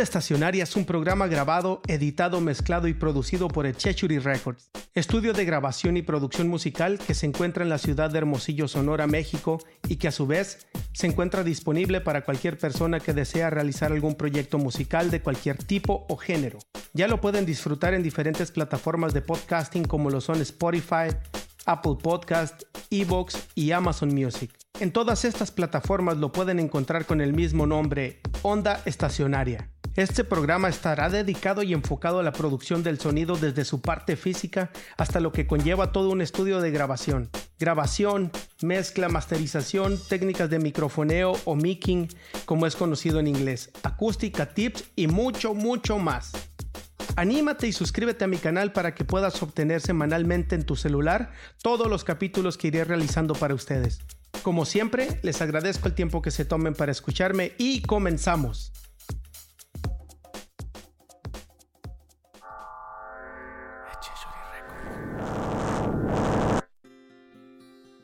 Onda Estacionaria es un programa grabado, editado, mezclado y producido por Echechuri Records, estudio de grabación y producción musical que se encuentra en la ciudad de Hermosillo, Sonora, México, y que a su vez se encuentra disponible para cualquier persona que desea realizar algún proyecto musical de cualquier tipo o género. Ya lo pueden disfrutar en diferentes plataformas de podcasting como lo son Spotify, Apple Podcast, Evox y Amazon Music. En todas estas plataformas lo pueden encontrar con el mismo nombre, Onda Estacionaria. Este programa estará dedicado y enfocado a la producción del sonido desde su parte física hasta lo que conlleva todo un estudio de grabación. Grabación, mezcla, masterización, técnicas de microfoneo o micking, como es conocido en inglés, acústica, tips y mucho, mucho más. Anímate y suscríbete a mi canal para que puedas obtener semanalmente en tu celular todos los capítulos que iré realizando para ustedes. Como siempre, les agradezco el tiempo que se tomen para escucharme y comenzamos.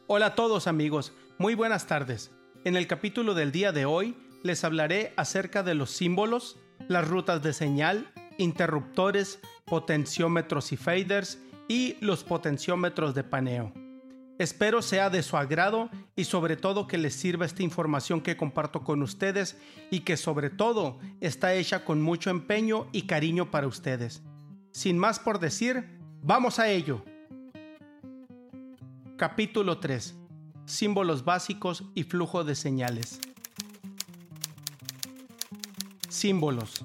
Hola a todos amigos, muy buenas tardes. En el capítulo del día de hoy les hablaré acerca de los símbolos, las rutas de señal, interruptores, potenciómetros y faders y los potenciómetros de paneo. Espero sea de su agrado y sobre todo que les sirva esta información que comparto con ustedes y que sobre todo está hecha con mucho empeño y cariño para ustedes. Sin más por decir, vamos a ello. Capítulo 3. Símbolos básicos y flujo de señales. Símbolos.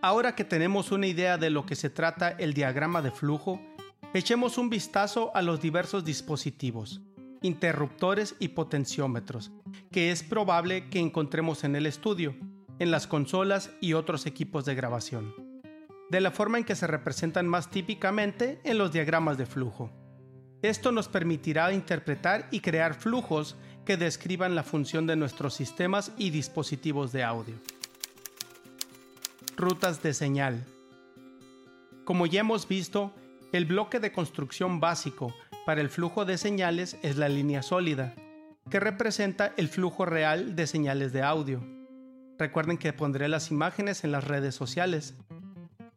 Ahora que tenemos una idea de lo que se trata el diagrama de flujo, echemos un vistazo a los diversos dispositivos, interruptores y potenciómetros, que es probable que encontremos en el estudio, en las consolas y otros equipos de grabación, de la forma en que se representan más típicamente en los diagramas de flujo. Esto nos permitirá interpretar y crear flujos que describan la función de nuestros sistemas y dispositivos de audio. Rutas de señal. Como ya hemos visto, el bloque de construcción básico para el flujo de señales es la línea sólida, que representa el flujo real de señales de audio. Recuerden que pondré las imágenes en las redes sociales.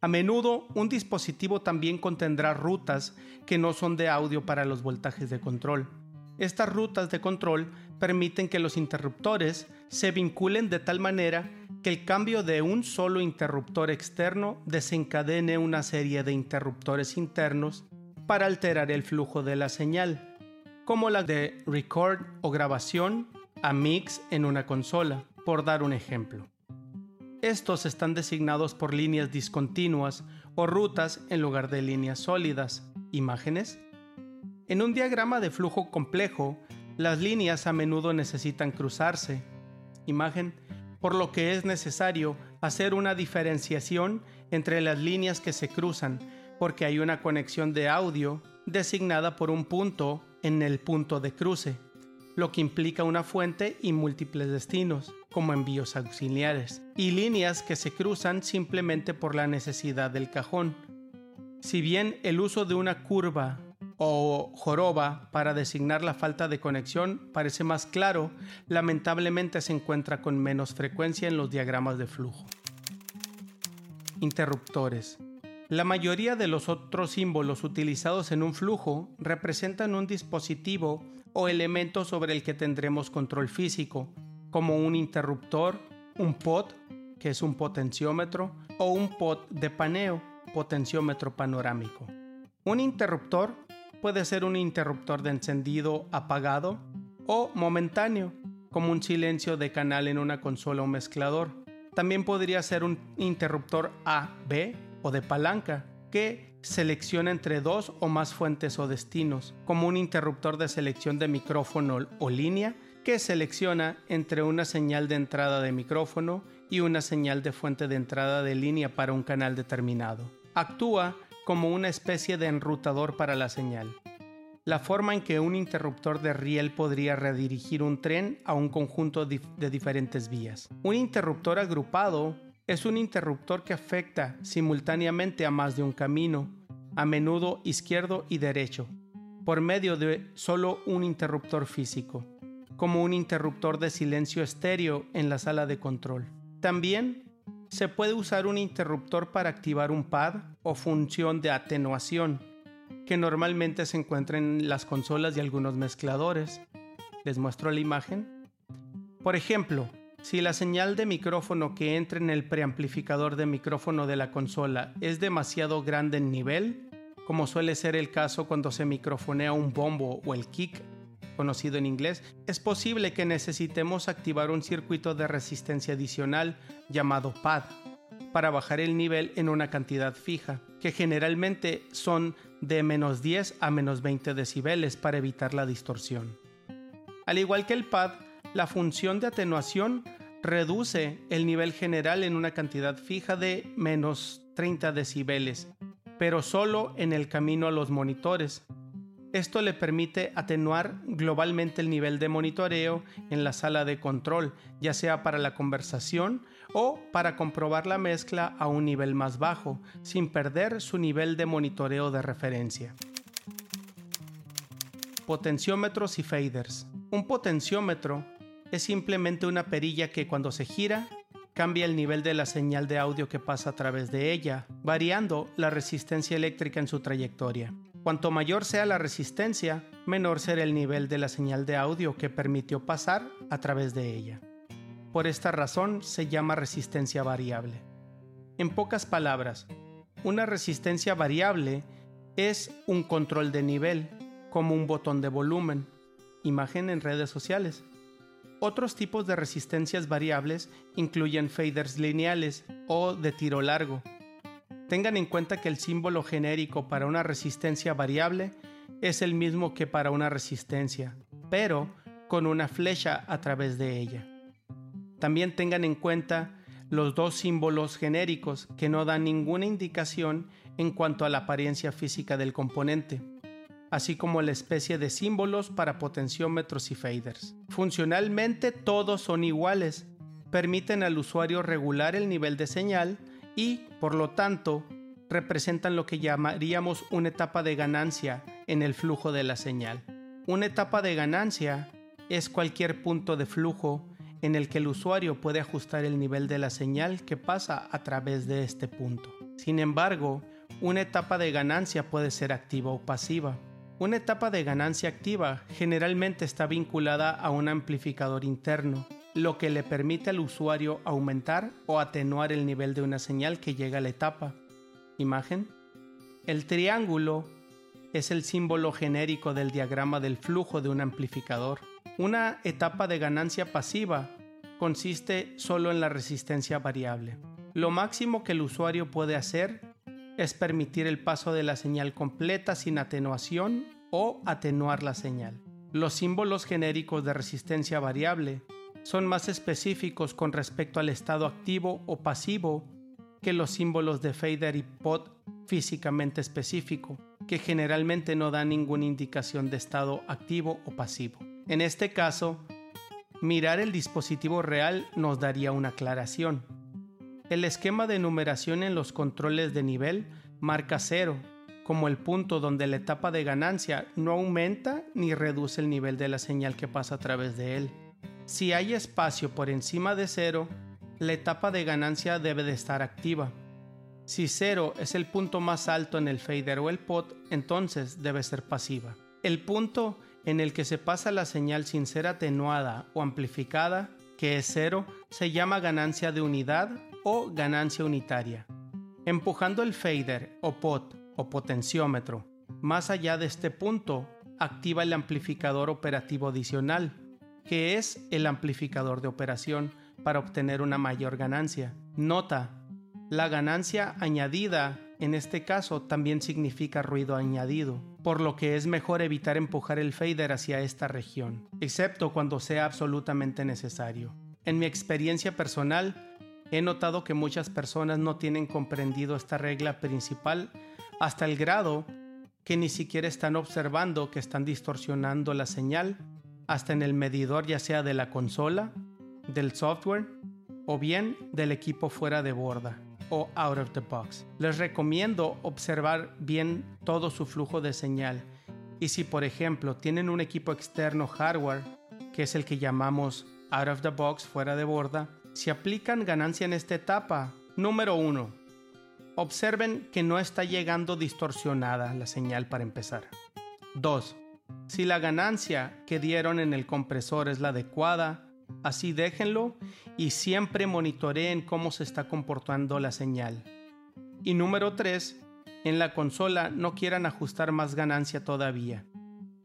A menudo, un dispositivo también contendrá rutas que no son de audio para los voltajes de control. Estas rutas de control permiten que los interruptores se vinculen de tal manera que el cambio de un solo interruptor externo desencadene una serie de interruptores internos para alterar el flujo de la señal, como la de record o grabación a mix en una consola, por dar un ejemplo. Estos están designados por líneas discontinuas o rutas en lugar de líneas sólidas, imágenes. En un diagrama de flujo complejo, las líneas a menudo necesitan cruzarse, imagen, por lo que es necesario hacer una diferenciación entre las líneas que se cruzan, porque hay una conexión de audio designada por un punto en el punto de cruce, lo que implica una fuente y múltiples destinos como envíos auxiliares, y líneas que se cruzan simplemente por la necesidad del cajón. Si bien el uso de una curva o joroba para designar la falta de conexión parece más claro, lamentablemente se encuentra con menos frecuencia en los diagramas de flujo. Interruptores. La mayoría de los otros símbolos utilizados en un flujo representan un dispositivo o elemento sobre el que tendremos control físico, como un interruptor, un pot, que es un potenciómetro, o un pot de paneo, potenciómetro panorámico. Un interruptor puede ser un interruptor de encendido apagado o momentáneo, como un silencio de canal en una consola o mezclador. También podría ser un interruptor A, B o de palanca, que selecciona entre dos o más fuentes o destinos, como un interruptor de selección de micrófono o línea que selecciona entre una señal de entrada de micrófono y una señal de fuente de entrada de línea para un canal determinado. Actúa como una especie de enrutador para la señal. La forma en que un interruptor de riel podría redirigir un tren a un conjunto de diferentes vías. Un interruptor agrupado es un interruptor que afecta simultáneamente a más de un camino, a menudo izquierdo y derecho, por medio de solo un interruptor físico, como un interruptor de silencio estéreo en la sala de control. También se puede usar un interruptor para activar un pad o función de atenuación, que normalmente se encuentra en las consolas y algunos mezcladores. Les muestro la imagen. Por ejemplo, si la señal de micrófono que entra en el preamplificador de micrófono de la consola es demasiado grande en nivel, como suele ser el caso cuando se microfonea un bombo o el kick, conocido en inglés, es posible que necesitemos activar un circuito de resistencia adicional llamado pad para bajar el nivel en una cantidad fija, que generalmente son de menos 10 a menos 20 decibeles para evitar la distorsión. Al igual que el pad, la función de atenuación reduce el nivel general en una cantidad fija de menos 30 decibeles, pero solo en el camino a los monitores. Esto le permite atenuar globalmente el nivel de monitoreo en la sala de control, ya sea para la conversación o para comprobar la mezcla a un nivel más bajo, sin perder su nivel de monitoreo de referencia. Potenciómetros y faders. Un potenciómetro es simplemente una perilla que cuando se gira cambia el nivel de la señal de audio que pasa a través de ella, variando la resistencia eléctrica en su trayectoria. Cuanto mayor sea la resistencia, menor será el nivel de la señal de audio que permitió pasar a través de ella. Por esta razón se llama resistencia variable. En pocas palabras, una resistencia variable es un control de nivel, como un botón de volumen, imagen en redes sociales. Otros tipos de resistencias variables incluyen faders lineales o de tiro largo. Tengan en cuenta que el símbolo genérico para una resistencia variable es el mismo que para una resistencia, pero con una flecha a través de ella. También tengan en cuenta los dos símbolos genéricos que no dan ninguna indicación en cuanto a la apariencia física del componente así como la especie de símbolos para potenciómetros y faders. Funcionalmente todos son iguales, permiten al usuario regular el nivel de señal y, por lo tanto, representan lo que llamaríamos una etapa de ganancia en el flujo de la señal. Una etapa de ganancia es cualquier punto de flujo en el que el usuario puede ajustar el nivel de la señal que pasa a través de este punto. Sin embargo, una etapa de ganancia puede ser activa o pasiva. Una etapa de ganancia activa generalmente está vinculada a un amplificador interno, lo que le permite al usuario aumentar o atenuar el nivel de una señal que llega a la etapa. Imagen. El triángulo es el símbolo genérico del diagrama del flujo de un amplificador. Una etapa de ganancia pasiva consiste solo en la resistencia variable. Lo máximo que el usuario puede hacer es permitir el paso de la señal completa sin atenuación o atenuar la señal. Los símbolos genéricos de resistencia variable son más específicos con respecto al estado activo o pasivo que los símbolos de fader y pot físicamente específico, que generalmente no dan ninguna indicación de estado activo o pasivo. En este caso, mirar el dispositivo real nos daría una aclaración. El esquema de numeración en los controles de nivel marca cero, como el punto donde la etapa de ganancia no aumenta ni reduce el nivel de la señal que pasa a través de él. Si hay espacio por encima de cero, la etapa de ganancia debe de estar activa. Si cero es el punto más alto en el fader o el pot, entonces debe ser pasiva. El punto en el que se pasa la señal sin ser atenuada o amplificada, que es cero, se llama ganancia de unidad o ganancia unitaria. Empujando el fader o pot o potenciómetro más allá de este punto, activa el amplificador operativo adicional, que es el amplificador de operación para obtener una mayor ganancia. Nota, La ganancia añadida en este caso también significa ruido añadido, por lo que es mejor evitar empujar el fader hacia esta región, excepto cuando sea absolutamente necesario. En mi experiencia personal, he notado que muchas personas no tienen comprendido esta regla principal hasta el grado que ni siquiera están observando que están distorsionando la señal hasta en el medidor ya sea de la consola, del software o bien del equipo fuera de borda o out of the box. Les recomiendo observar bien todo su flujo de señal y si por ejemplo tienen un equipo externo hardware, que es el que llamamos out of the box, fuera de borda, si aplican ganancia en esta etapa, número 1, observen que no está llegando distorsionada la señal para empezar. 2. Si la ganancia que dieron en el compresor es la adecuada, Así déjenlo y siempre monitoreen cómo se está comportando la señal. Y número 3. En la consola no quieran ajustar más ganancia todavía.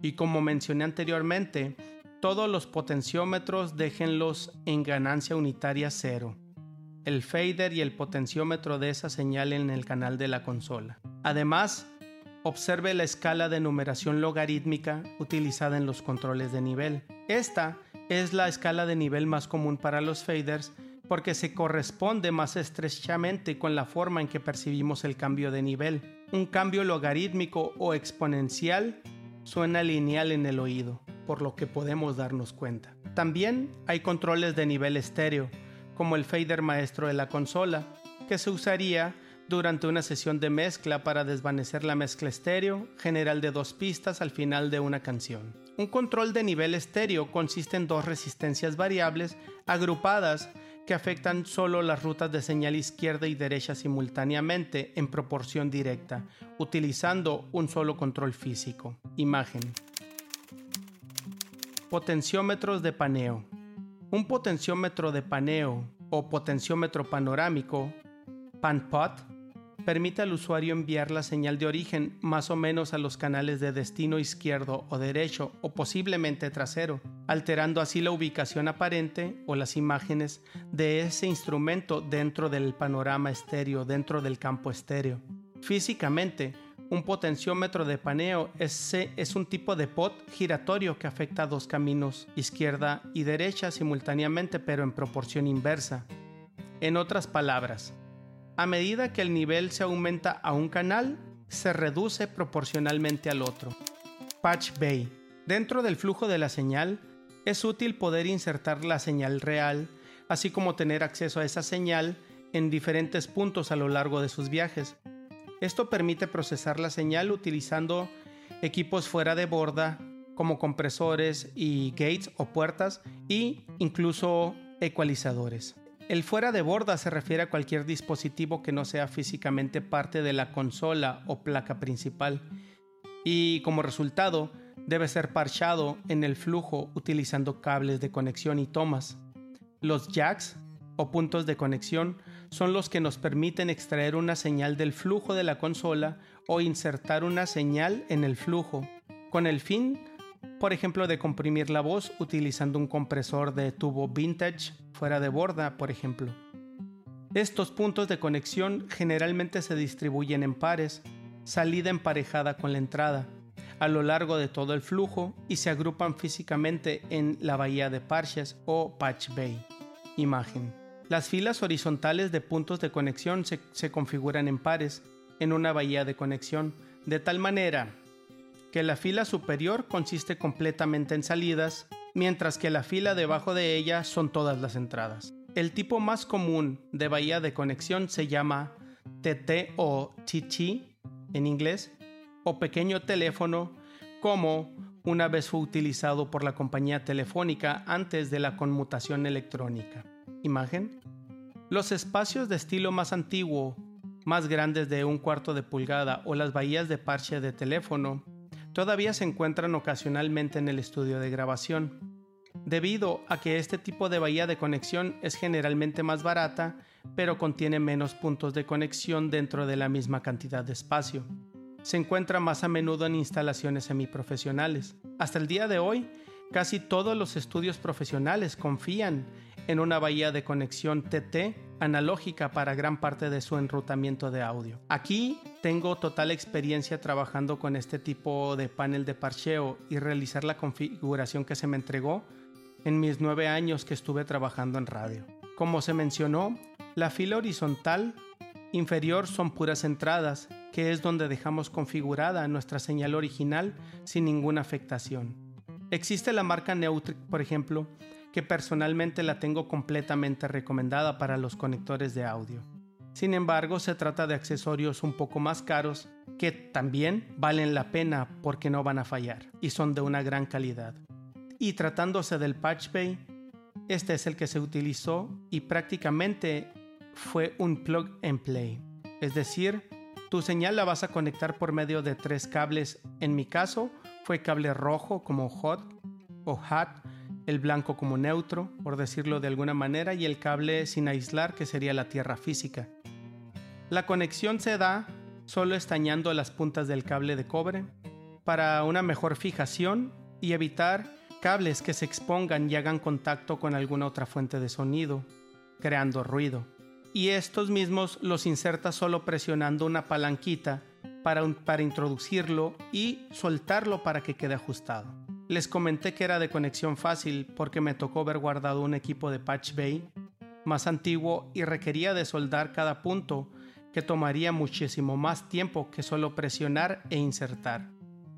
Y como mencioné anteriormente, todos los potenciómetros déjenlos en ganancia unitaria cero. El fader y el potenciómetro de esa señal en el canal de la consola. Además, observe la escala de numeración logarítmica utilizada en los controles de nivel. Esta es la escala de nivel más común para los faders porque se corresponde más estrechamente con la forma en que percibimos el cambio de nivel. Un cambio logarítmico o exponencial suena lineal en el oído, por lo que podemos darnos cuenta. También hay controles de nivel estéreo, como el fader maestro de la consola, que se usaría durante una sesión de mezcla para desvanecer la mezcla estéreo general de dos pistas al final de una canción. Un control de nivel estéreo consiste en dos resistencias variables agrupadas que afectan solo las rutas de señal izquierda y derecha simultáneamente en proporción directa, utilizando un solo control físico. Imagen. Potenciómetros de paneo. Un potenciómetro de paneo o potenciómetro panorámico, PanPot, permite al usuario enviar la señal de origen más o menos a los canales de destino izquierdo o derecho o posiblemente trasero, alterando así la ubicación aparente o las imágenes de ese instrumento dentro del panorama estéreo, dentro del campo estéreo. Físicamente, un potenciómetro de paneo es, es un tipo de pot giratorio que afecta a dos caminos, izquierda y derecha simultáneamente pero en proporción inversa. En otras palabras, a medida que el nivel se aumenta a un canal, se reduce proporcionalmente al otro. Patch Bay. Dentro del flujo de la señal, es útil poder insertar la señal real, así como tener acceso a esa señal en diferentes puntos a lo largo de sus viajes. Esto permite procesar la señal utilizando equipos fuera de borda como compresores y gates o puertas e incluso ecualizadores. El fuera de borda se refiere a cualquier dispositivo que no sea físicamente parte de la consola o placa principal y como resultado debe ser parchado en el flujo utilizando cables de conexión y tomas. Los jacks o puntos de conexión son los que nos permiten extraer una señal del flujo de la consola o insertar una señal en el flujo, con el fin por ejemplo, de comprimir la voz utilizando un compresor de tubo vintage fuera de borda, por ejemplo. Estos puntos de conexión generalmente se distribuyen en pares, salida emparejada con la entrada, a lo largo de todo el flujo y se agrupan físicamente en la bahía de Parches o Patch Bay. Imagen. Las filas horizontales de puntos de conexión se, se configuran en pares en una bahía de conexión, de tal manera que la fila superior consiste completamente en salidas, mientras que la fila debajo de ella son todas las entradas. El tipo más común de bahía de conexión se llama TT o TT en inglés, o pequeño teléfono, como una vez fue utilizado por la compañía telefónica antes de la conmutación electrónica. Imagen. Los espacios de estilo más antiguo, más grandes de un cuarto de pulgada o las bahías de parche de teléfono todavía se encuentran ocasionalmente en el estudio de grabación, debido a que este tipo de bahía de conexión es generalmente más barata, pero contiene menos puntos de conexión dentro de la misma cantidad de espacio. Se encuentra más a menudo en instalaciones semiprofesionales. Hasta el día de hoy, casi todos los estudios profesionales confían en una bahía de conexión TT analógica para gran parte de su enrutamiento de audio. Aquí tengo total experiencia trabajando con este tipo de panel de parcheo y realizar la configuración que se me entregó en mis nueve años que estuve trabajando en radio. Como se mencionó, la fila horizontal inferior son puras entradas, que es donde dejamos configurada nuestra señal original sin ninguna afectación. Existe la marca Neutrik, por ejemplo, que personalmente la tengo completamente recomendada para los conectores de audio. Sin embargo, se trata de accesorios un poco más caros que también valen la pena porque no van a fallar y son de una gran calidad. Y tratándose del Patch Bay, este es el que se utilizó y prácticamente fue un plug and play. Es decir, tu señal la vas a conectar por medio de tres cables. En mi caso, fue cable rojo como hot o hot el blanco como neutro, por decirlo de alguna manera, y el cable sin aislar, que sería la tierra física. La conexión se da solo estañando las puntas del cable de cobre para una mejor fijación y evitar cables que se expongan y hagan contacto con alguna otra fuente de sonido, creando ruido. Y estos mismos los inserta solo presionando una palanquita para, para introducirlo y soltarlo para que quede ajustado. Les comenté que era de conexión fácil porque me tocó ver guardado un equipo de Patch Bay más antiguo y requería de soldar cada punto que tomaría muchísimo más tiempo que solo presionar e insertar.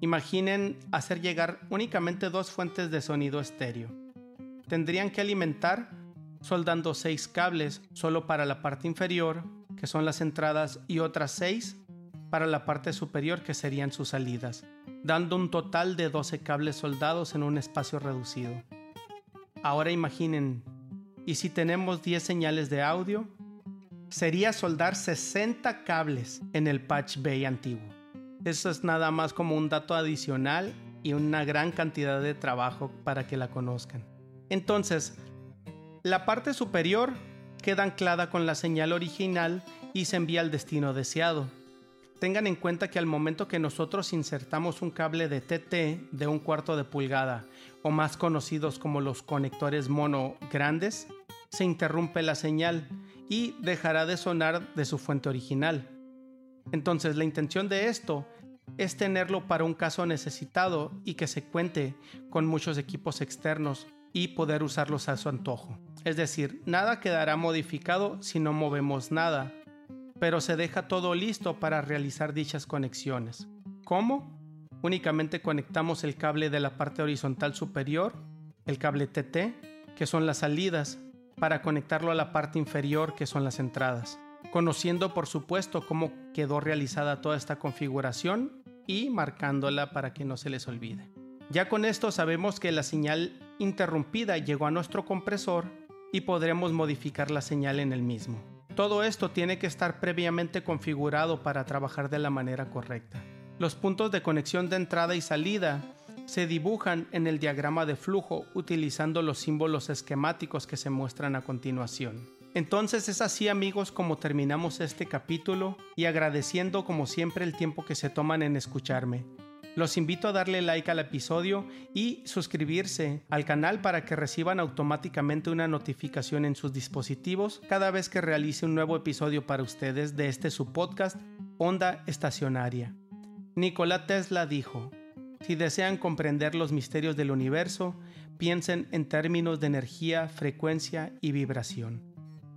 Imaginen hacer llegar únicamente dos fuentes de sonido estéreo. Tendrían que alimentar soldando seis cables solo para la parte inferior, que son las entradas, y otras seis para la parte superior, que serían sus salidas dando un total de 12 cables soldados en un espacio reducido. Ahora imaginen, ¿y si tenemos 10 señales de audio? Sería soldar 60 cables en el patch bay antiguo. Eso es nada más como un dato adicional y una gran cantidad de trabajo para que la conozcan. Entonces, la parte superior queda anclada con la señal original y se envía al destino deseado tengan en cuenta que al momento que nosotros insertamos un cable de TT de un cuarto de pulgada o más conocidos como los conectores mono grandes, se interrumpe la señal y dejará de sonar de su fuente original. Entonces la intención de esto es tenerlo para un caso necesitado y que se cuente con muchos equipos externos y poder usarlos a su antojo. Es decir, nada quedará modificado si no movemos nada pero se deja todo listo para realizar dichas conexiones. ¿Cómo? Únicamente conectamos el cable de la parte horizontal superior, el cable TT, que son las salidas, para conectarlo a la parte inferior, que son las entradas. Conociendo por supuesto cómo quedó realizada toda esta configuración y marcándola para que no se les olvide. Ya con esto sabemos que la señal interrumpida llegó a nuestro compresor y podremos modificar la señal en el mismo. Todo esto tiene que estar previamente configurado para trabajar de la manera correcta. Los puntos de conexión de entrada y salida se dibujan en el diagrama de flujo utilizando los símbolos esquemáticos que se muestran a continuación. Entonces es así amigos como terminamos este capítulo y agradeciendo como siempre el tiempo que se toman en escucharme. Los invito a darle like al episodio y suscribirse al canal para que reciban automáticamente una notificación en sus dispositivos cada vez que realice un nuevo episodio para ustedes de este su podcast Onda Estacionaria. Nikola Tesla dijo, si desean comprender los misterios del universo, piensen en términos de energía, frecuencia y vibración.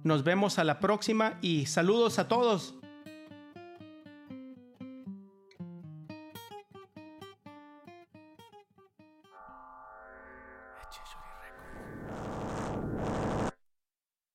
Nos vemos a la próxima y saludos a todos.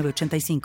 85